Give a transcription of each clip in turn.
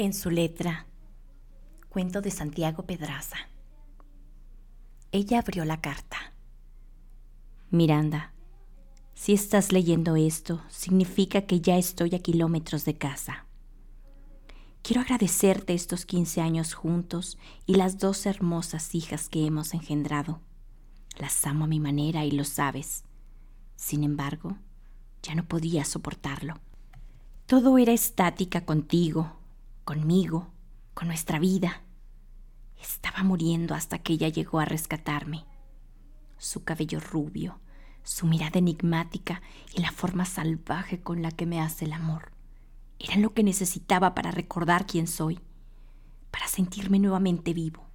En su letra, cuento de Santiago Pedraza. Ella abrió la carta. Miranda, si estás leyendo esto, significa que ya estoy a kilómetros de casa. Quiero agradecerte estos 15 años juntos y las dos hermosas hijas que hemos engendrado. Las amo a mi manera y lo sabes. Sin embargo, ya no podía soportarlo. Todo era estática contigo, conmigo, con nuestra vida. Estaba muriendo hasta que ella llegó a rescatarme. Su cabello rubio, su mirada enigmática y la forma salvaje con la que me hace el amor eran lo que necesitaba para recordar quién soy, para sentirme nuevamente vivo.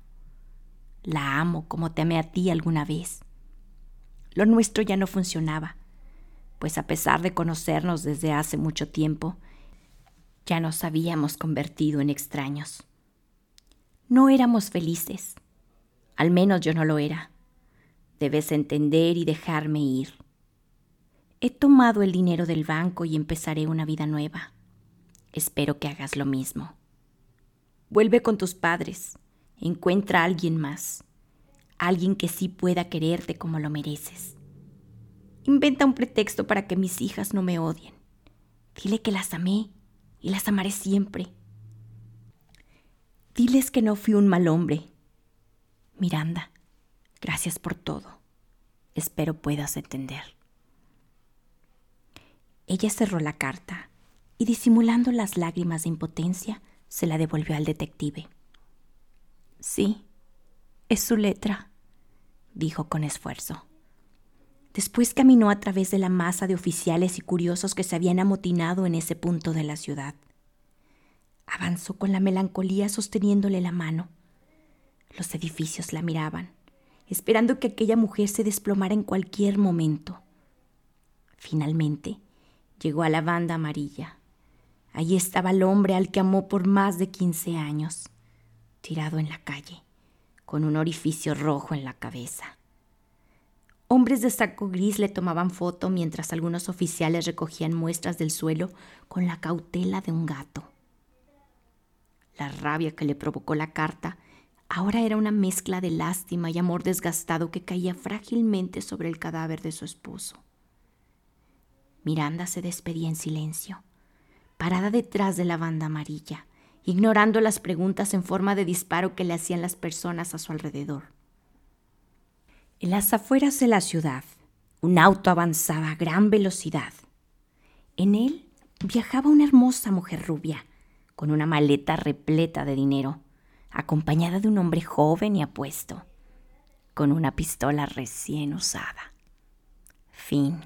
La amo como te amé a ti alguna vez. Lo nuestro ya no funcionaba, pues a pesar de conocernos desde hace mucho tiempo, ya nos habíamos convertido en extraños. No éramos felices, al menos yo no lo era. Debes entender y dejarme ir. He tomado el dinero del banco y empezaré una vida nueva. Espero que hagas lo mismo. Vuelve con tus padres, encuentra a alguien más, alguien que sí pueda quererte como lo mereces. Inventa un pretexto para que mis hijas no me odien. Dile que las amé y las amaré siempre. Diles que no fui un mal hombre. Miranda, gracias por todo. Espero puedas entender. Ella cerró la carta y disimulando las lágrimas de impotencia, se la devolvió al detective. Sí, es su letra, dijo con esfuerzo. Después caminó a través de la masa de oficiales y curiosos que se habían amotinado en ese punto de la ciudad. Avanzó con la melancolía sosteniéndole la mano. Los edificios la miraban, esperando que aquella mujer se desplomara en cualquier momento. Finalmente, llegó a la banda amarilla. Allí estaba el hombre al que amó por más de quince años, tirado en la calle, con un orificio rojo en la cabeza. Hombres de saco gris le tomaban foto mientras algunos oficiales recogían muestras del suelo con la cautela de un gato. La rabia que le provocó la carta ahora era una mezcla de lástima y amor desgastado que caía frágilmente sobre el cadáver de su esposo. Miranda se despedía en silencio, parada detrás de la banda amarilla, ignorando las preguntas en forma de disparo que le hacían las personas a su alrededor. En las afueras de la ciudad, un auto avanzaba a gran velocidad. En él viajaba una hermosa mujer rubia, con una maleta repleta de dinero, acompañada de un hombre joven y apuesto, con una pistola recién usada. Fin.